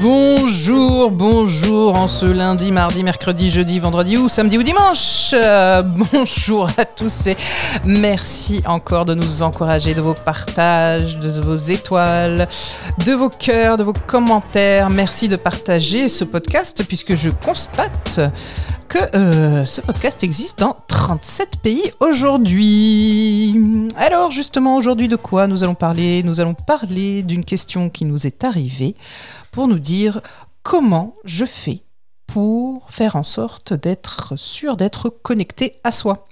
Bonjour, bonjour en ce lundi, mardi, mercredi, jeudi, vendredi ou samedi ou dimanche. Euh, bonjour à tous et merci encore de nous encourager de vos partages, de vos étoiles, de vos cœurs, de vos commentaires. Merci de partager ce podcast puisque je constate que euh, ce podcast existe dans 37 pays aujourd'hui. Alors justement, aujourd'hui de quoi nous allons parler? Nous allons parler d'une question qui nous est arrivée pour nous dire comment je fais pour faire en sorte d'être sûr d'être connecté à soi.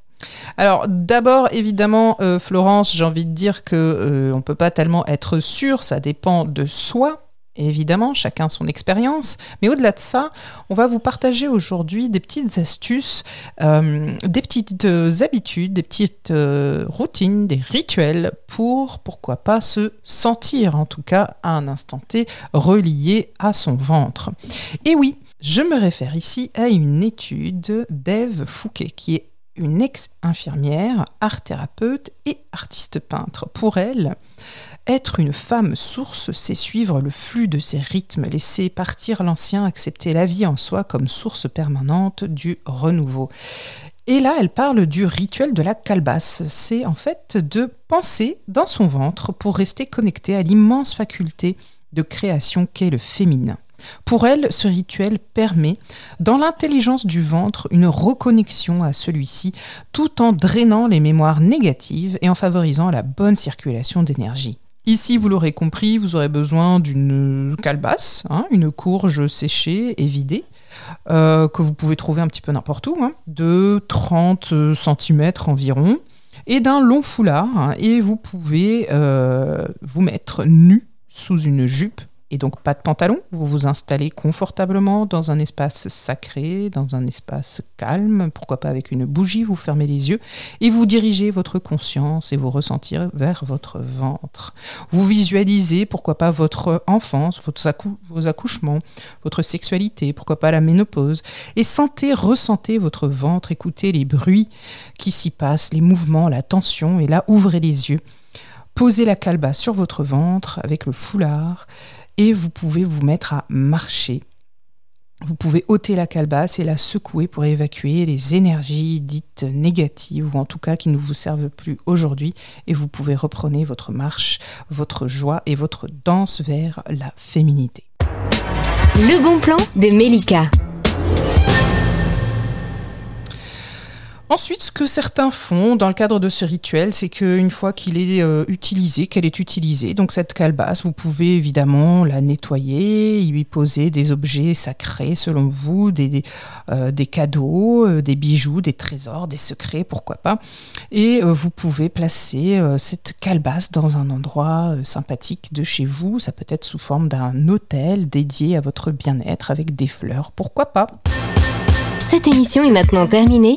Alors d'abord évidemment euh, Florence j'ai envie de dire que euh, on peut pas tellement être sûr ça dépend de soi évidemment, chacun son expérience. Mais au-delà de ça, on va vous partager aujourd'hui des petites astuces, euh, des petites euh, habitudes, des petites euh, routines, des rituels pour, pourquoi pas, se sentir, en tout cas à un instant T, relié à son ventre. Et oui, je me réfère ici à une étude d'Ève Fouquet, qui est une ex-infirmière, art-thérapeute et artiste peintre. Pour elle, être une femme source, c'est suivre le flux de ses rythmes, laisser partir l'ancien, accepter la vie en soi comme source permanente du renouveau. Et là, elle parle du rituel de la calebasse. C'est en fait de penser dans son ventre pour rester connecté à l'immense faculté de création qu'est le féminin. Pour elle, ce rituel permet, dans l'intelligence du ventre, une reconnexion à celui-ci, tout en drainant les mémoires négatives et en favorisant la bonne circulation d'énergie. Ici, vous l'aurez compris, vous aurez besoin d'une calebasse, hein, une courge séchée et vidée, euh, que vous pouvez trouver un petit peu n'importe où, hein, de 30 cm environ, et d'un long foulard. Hein, et vous pouvez euh, vous mettre nu sous une jupe et donc pas de pantalon. Vous vous installez confortablement dans un espace sacré, dans un espace calme, pourquoi pas avec une bougie, vous fermez les yeux et vous dirigez votre conscience et vos ressentir vers votre ventre. Vous visualisez, pourquoi pas, votre enfance, vos accouchements, votre sexualité, pourquoi pas la ménopause, et sentez, ressentez votre ventre, écoutez les bruits qui s'y passent, les mouvements, la tension, et là ouvrez les yeux. Posez la calebasse sur votre ventre avec le foulard et vous pouvez vous mettre à marcher. Vous pouvez ôter la calebasse et la secouer pour évacuer les énergies dites négatives ou en tout cas qui ne vous servent plus aujourd'hui et vous pouvez reprendre votre marche, votre joie et votre danse vers la féminité. Le bon plan de Melika. Ensuite, ce que certains font dans le cadre de ce rituel, c'est qu'une fois qu'il est euh, utilisé, qu'elle est utilisée, donc cette calebasse, vous pouvez évidemment la nettoyer, y poser des objets sacrés selon vous, des, euh, des cadeaux, euh, des bijoux, des trésors, des secrets, pourquoi pas. Et vous pouvez placer cette calebasse dans un endroit sympathique de chez vous. Ça peut être sous forme d'un hôtel dédié à votre bien-être avec des fleurs, pourquoi pas. Cette émission est maintenant terminée